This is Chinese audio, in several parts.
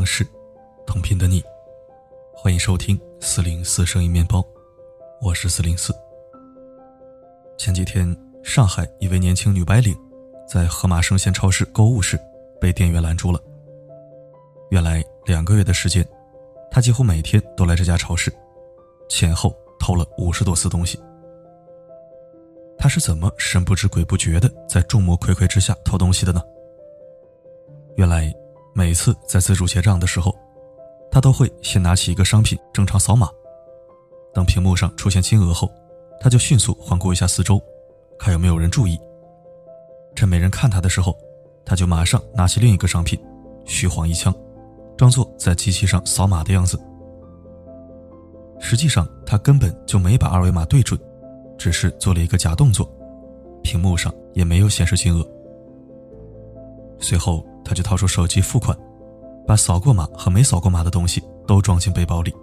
城市，同频的你，欢迎收听四零四声音面包，我是四零四。前几天，上海一位年轻女白领在盒马生鲜超市购物时被店员拦住了。原来两个月的时间，她几乎每天都来这家超市，前后偷了五十多次东西。她是怎么神不知鬼不觉的在众目睽睽之下偷东西的呢？原来。每次在自助结账的时候，他都会先拿起一个商品正常扫码，等屏幕上出现金额后，他就迅速环顾一下四周，看有没有人注意。趁没人看他的时候，他就马上拿起另一个商品，虚晃一枪，装作在机器上扫码的样子。实际上他根本就没把二维码对准，只是做了一个假动作，屏幕上也没有显示金额。随后。他就掏出手机付款，把扫过码和没扫过码的东西都装进背包里。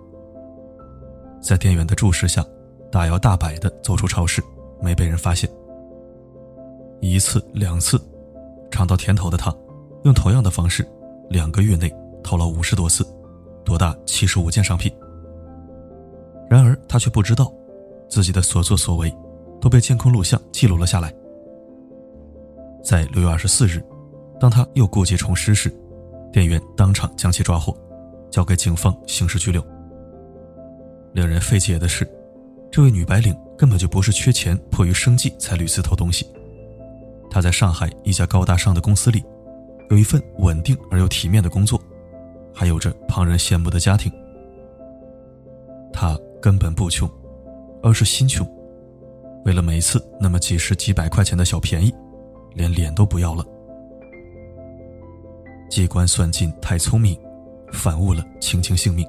在店员的注视下，大摇大摆地走出超市，没被人发现。一次两次，尝到甜头的他，用同样的方式，两个月内偷了五十多次，多达七十五件商品。然而他却不知道，自己的所作所为，都被监控录像记录了下来。在六月二十四日。当他又故技重施时，店员当场将其抓获，交给警方刑事拘留。令人费解的是，这位女白领根本就不是缺钱迫于生计才屡次偷东西。她在上海一家高大上的公司里，有一份稳定而又体面的工作，还有着旁人羡慕的家庭。她根本不穷，而是心穷，为了每次那么几十几百块钱的小便宜，连脸都不要了。机关算尽太聪明，反误了卿卿性命。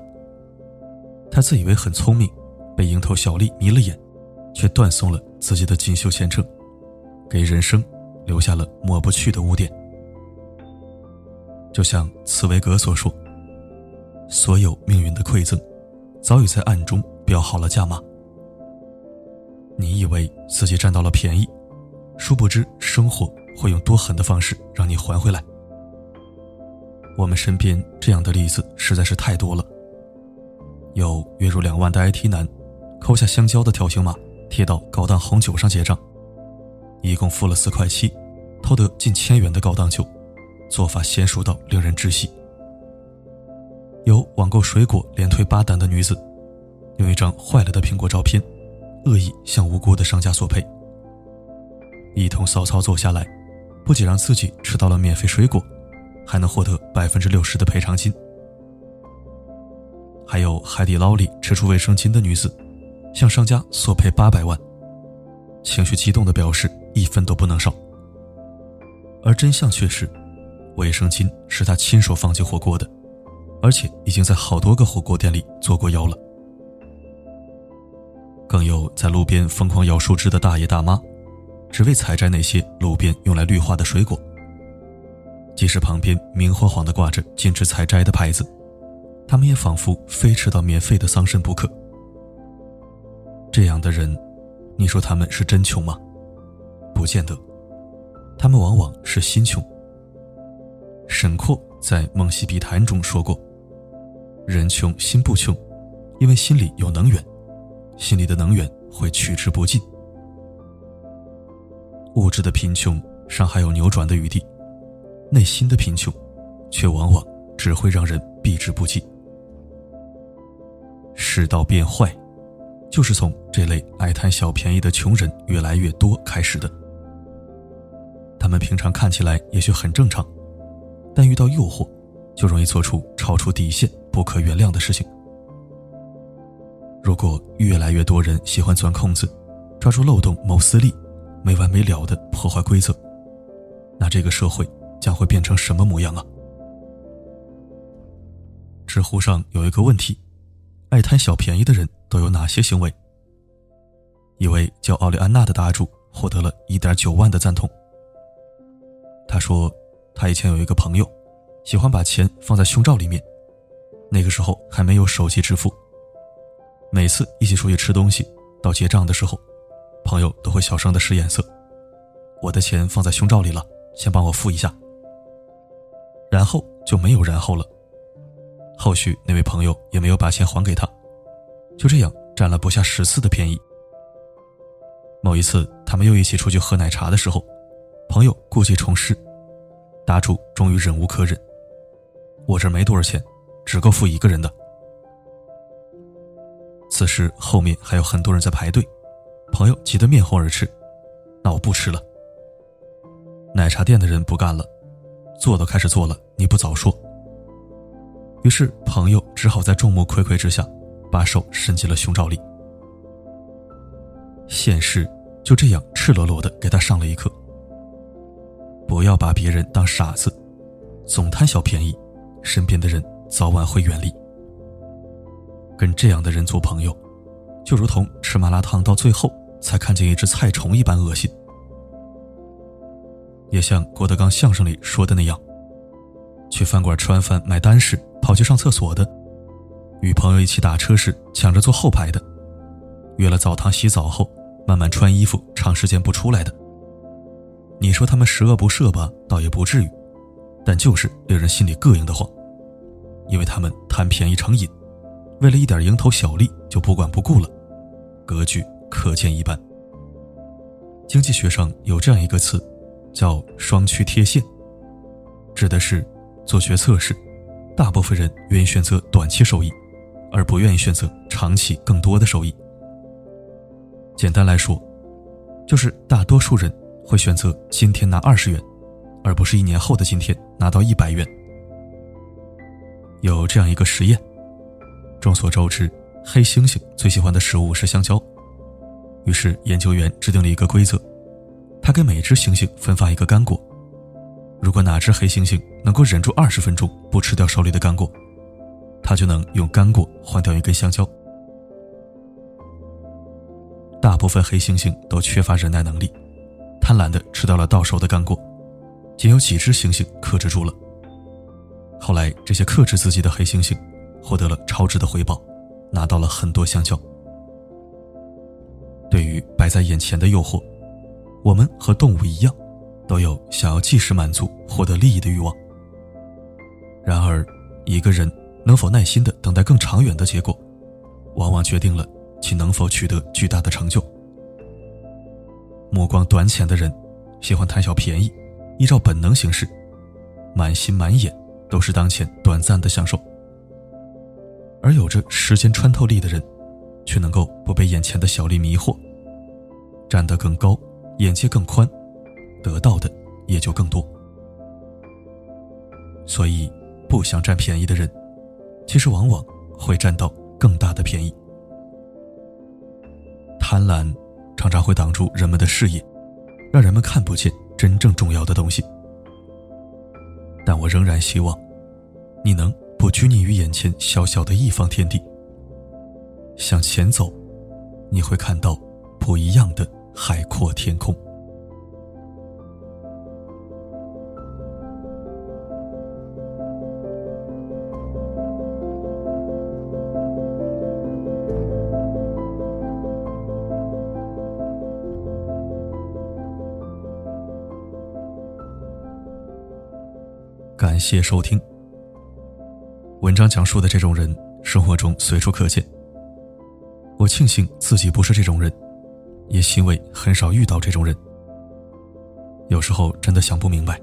他自以为很聪明，被蝇头小利迷了眼，却断送了自己的锦绣前程，给人生留下了抹不去的污点。就像茨威格所说：“所有命运的馈赠，早已在暗中标好了价码。你以为自己占到了便宜，殊不知生活会用多狠的方式让你还回来。”我们身边这样的例子实在是太多了。有月入两万的 IT 男，抠下香蕉的条形码贴到高档红酒上结账，一共付了四块七，偷得近千元的高档酒，做法娴熟到令人窒息。有网购水果连退八单的女子，用一张坏了的苹果照片，恶意向无辜的商家索赔。一通骚操作下来，不仅让自己吃到了免费水果。还能获得百分之六十的赔偿金。还有海底捞里吃出卫生巾的女子，向商家索赔八百万，情绪激动的表示一分都不能少。而真相却是，卫生巾是他亲手放进火锅的，而且已经在好多个火锅店里做过妖了。更有在路边疯狂摇树枝的大爷大妈，只为采摘那些路边用来绿化的水果。即使旁边明晃晃的挂着禁止采摘的牌子，他们也仿佛非吃到免费的桑葚不可。这样的人，你说他们是真穷吗？不见得，他们往往是心穷。沈括在《梦溪笔谈》中说过：“人穷心不穷，因为心里有能源，心里的能源会取之不尽。物质的贫穷尚还有扭转的余地。”内心的贫穷，却往往只会让人避之不及。世道变坏，就是从这类爱贪小便宜的穷人越来越多开始的。他们平常看起来也许很正常，但遇到诱惑，就容易做出超出底线、不可原谅的事情。如果越来越多人喜欢钻空子，抓住漏洞谋私利，没完没了的破坏规则，那这个社会……将会变成什么模样啊？知乎上有一个问题：爱贪小便宜的人都有哪些行为？一位叫奥利安娜的答主获得了一点九万的赞同。他说，他以前有一个朋友，喜欢把钱放在胸罩里面，那个时候还没有手机支付。每次一起出去吃东西，到结账的时候，朋友都会小声的使眼色：“我的钱放在胸罩里了，先帮我付一下。”然后就没有然后了，后续那位朋友也没有把钱还给他，就这样占了不下十次的便宜。某一次，他们又一起出去喝奶茶的时候，朋友故技重施，答主终于忍无可忍：“我这没多少钱，只够付一个人的。”此时后面还有很多人在排队，朋友急得面红耳赤：“那我不吃了。”奶茶店的人不干了：“做都开始做了，你不早说。”于是朋友只好在众目睽睽之下，把手伸进了胸罩里。现实就这样赤裸裸的给他上了一课：不要把别人当傻子，总贪小便宜，身边的人早晚会远离。跟这样的人做朋友，就如同吃麻辣烫到最后才看见一只菜虫一般恶心。也像郭德纲相声里说的那样，去饭馆吃完饭买单时跑去上厕所的，与朋友一起打车时抢着坐后排的，约了澡堂洗澡后慢慢穿衣服长时间不出来的，你说他们十恶不赦吧，倒也不至于，但就是令人心里膈应的慌，因为他们贪便宜成瘾。为了一点蝇头小利就不管不顾了，格局可见一斑。经济学上有这样一个词，叫“双趋贴现”，指的是做决策时，大部分人愿意选择短期收益，而不愿意选择长期更多的收益。简单来说，就是大多数人会选择今天拿二十元，而不是一年后的今天拿到一百元。有这样一个实验。众所周知，黑猩猩最喜欢的食物是香蕉。于是研究员制定了一个规则：他给每只猩猩分发一个干果。如果哪只黑猩猩能够忍住二十分钟不吃掉手里的干果，他就能用干果换掉一根香蕉。大部分黑猩猩都缺乏忍耐能力，贪婪的吃掉了到手的干果，仅有几只猩猩克制住了。后来，这些克制自己的黑猩猩。获得了超值的回报，拿到了很多香蕉。对于摆在眼前的诱惑，我们和动物一样，都有想要即时满足、获得利益的欲望。然而，一个人能否耐心的等待更长远的结果，往往决定了其能否取得巨大的成就。目光短浅的人，喜欢贪小便宜，依照本能行事，满心满眼都是当前短暂的享受。而有着时间穿透力的人，却能够不被眼前的小利迷惑，站得更高，眼界更宽，得到的也就更多。所以，不想占便宜的人，其实往往会占到更大的便宜。贪婪常常会挡住人们的视野，让人们看不见真正重要的东西。但我仍然希望，你能。不拘泥于眼前小小的一方天地，向前走，你会看到不一样的海阔天空。感谢收听。文章讲述的这种人，生活中随处可见。我庆幸自己不是这种人，也欣慰很少遇到这种人。有时候真的想不明白，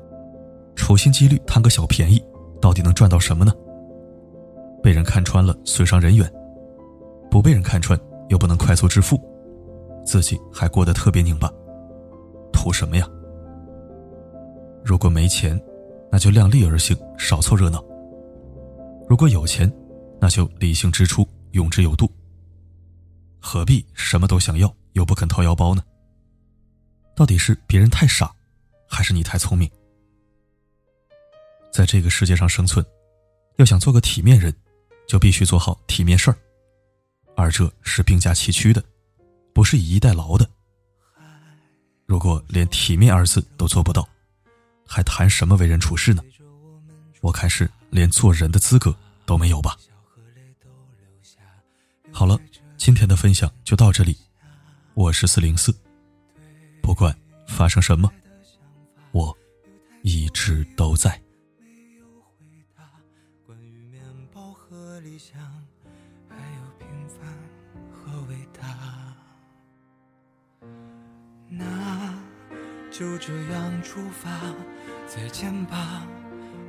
处心积虑贪个小便宜，到底能赚到什么呢？被人看穿了，损伤人缘；不被人看穿，又不能快速致富，自己还过得特别拧巴，图什么呀？如果没钱，那就量力而行，少凑热闹。如果有钱，那就理性支出，用之有度。何必什么都想要又不肯掏腰包呢？到底是别人太傻，还是你太聪明？在这个世界上生存，要想做个体面人，就必须做好体面事儿，而这是并驾齐驱的，不是以逸待劳的。如果连体面二字都做不到，还谈什么为人处事呢？我看是。连做人的资格都没有吧？好了，今天的分享就到这里。我是四零四，不管发生什么，我一直都在。那就这样出发，再见吧，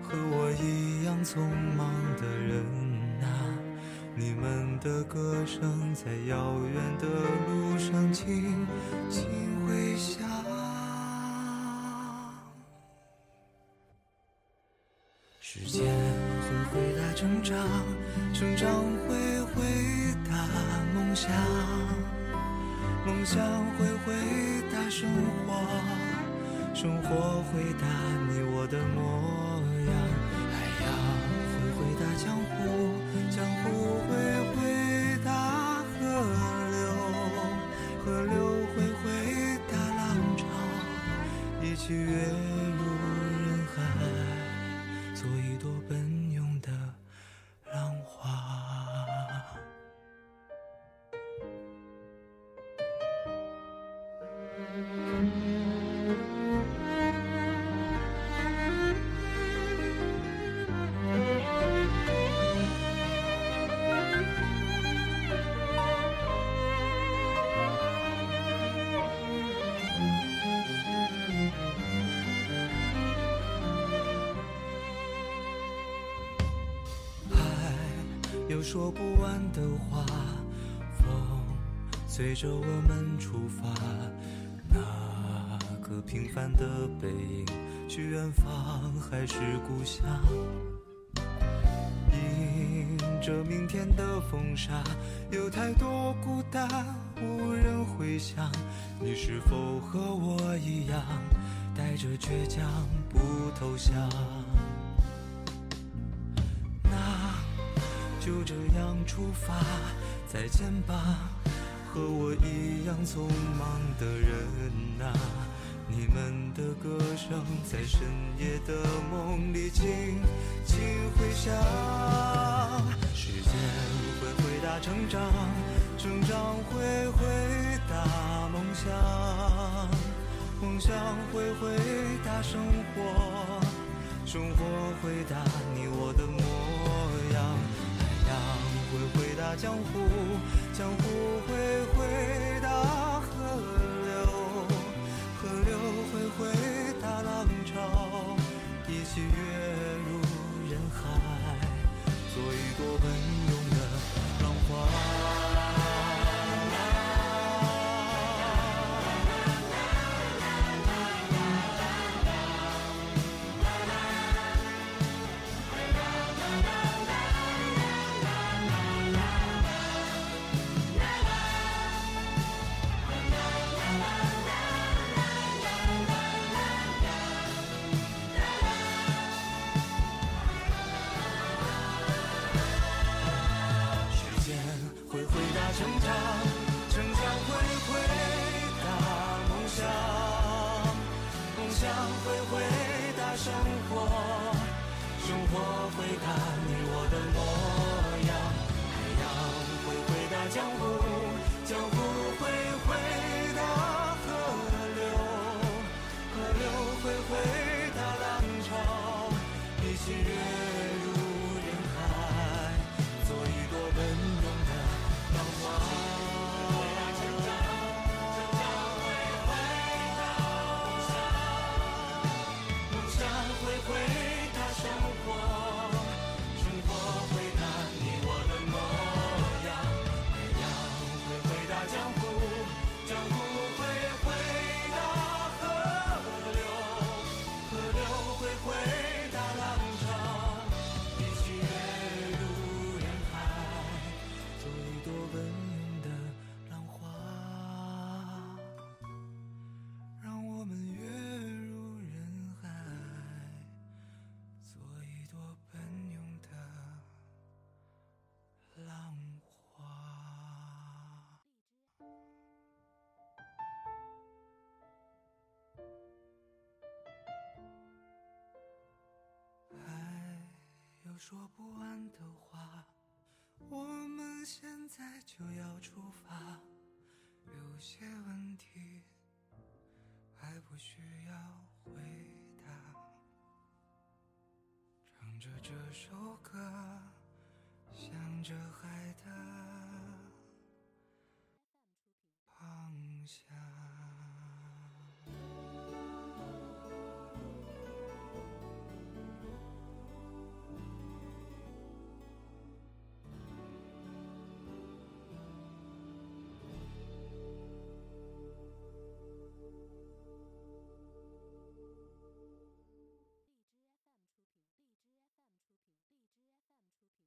和我一样匆忙的人！你们的歌声在遥远的路上轻轻回响。时间会回答成长，成长会回答梦想，梦想会回答生活，生活回答你我的模样。海洋会回答江湖，江湖有说不完的话，风随着我们出发，那个平凡的背影，去远方还是故乡？迎着明天的风沙，有太多孤单无人回响。你是否和我一样，带着倔强不投降？那就这样出发，再见吧，和我一样匆忙的人啊！你们的歌声在深夜的梦里轻轻回响。时间会回答成长，成长会回答梦想，梦想会回答生活，生活回答你我的模样。海洋会回答江湖，江湖会做一江湖江湖说不完的话，我们现在就要出发。有些问题还不需要回答。唱着这首歌，向着海的。